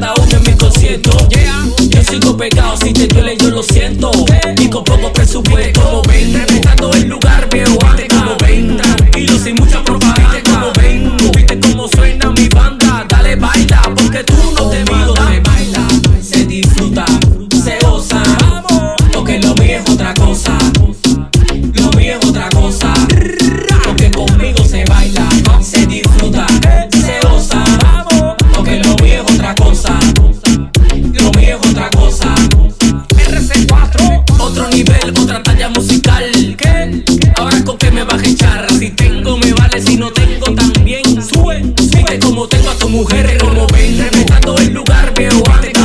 cada uno mi concierto. Yo sigo pegado, si te duele yo lo siento. Y con poco presupuesto, como reventando el lugar, veo antes como ven. Sin mucha propaganda, viste como ven. Cómo suena mi banda, dale baila, porque tú no te mido. Se disfruta, se goza, porque lo mío es otra cosa. vale si no tengo tan bien. Sube, sube como tengo a tu mujer como ven. Reventando el lugar, veo antes